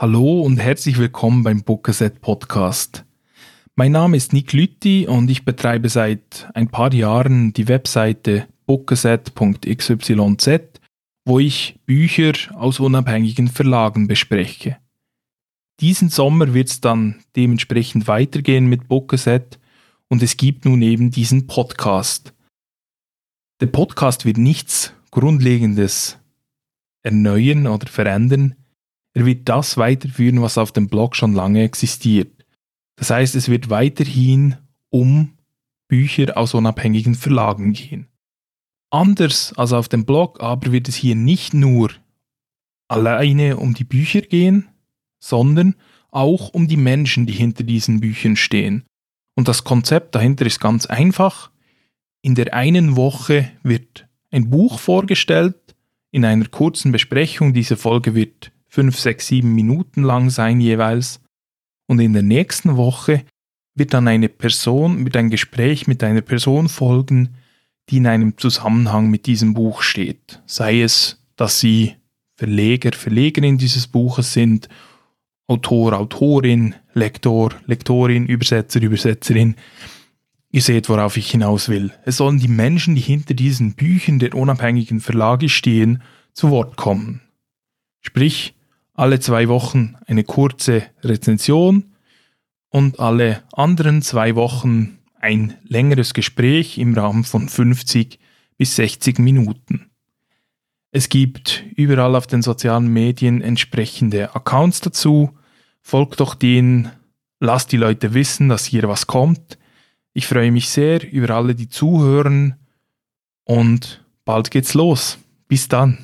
Hallo und herzlich willkommen beim Bookerset Podcast. Mein Name ist Nick Lütti und ich betreibe seit ein paar Jahren die Webseite bookerset.xyz, wo ich Bücher aus unabhängigen Verlagen bespreche. Diesen Sommer wird es dann dementsprechend weitergehen mit Bookerset und es gibt nun eben diesen Podcast. Der Podcast wird nichts Grundlegendes erneuern oder verändern, er wird das weiterführen, was auf dem Blog schon lange existiert. Das heißt, es wird weiterhin um Bücher aus unabhängigen Verlagen gehen. Anders als auf dem Blog aber wird es hier nicht nur alleine um die Bücher gehen, sondern auch um die Menschen, die hinter diesen Büchern stehen. Und das Konzept dahinter ist ganz einfach. In der einen Woche wird ein Buch vorgestellt, in einer kurzen Besprechung. Diese Folge wird fünf, sechs, sieben Minuten lang sein jeweils. Und in der nächsten Woche wird dann eine Person, wird ein Gespräch mit einer Person folgen, die in einem Zusammenhang mit diesem Buch steht. Sei es, dass sie Verleger, Verlegerin dieses Buches sind, Autor, Autorin, Lektor, Lektorin, Übersetzer, Übersetzerin. Ihr seht, worauf ich hinaus will. Es sollen die Menschen, die hinter diesen Büchern der unabhängigen Verlage stehen, zu Wort kommen. Sprich, alle zwei Wochen eine kurze Rezension und alle anderen zwei Wochen ein längeres Gespräch im Rahmen von 50 bis 60 Minuten. Es gibt überall auf den sozialen Medien entsprechende Accounts dazu. Folgt doch denen, lasst die Leute wissen, dass hier was kommt. Ich freue mich sehr über alle, die zuhören und bald geht's los. Bis dann.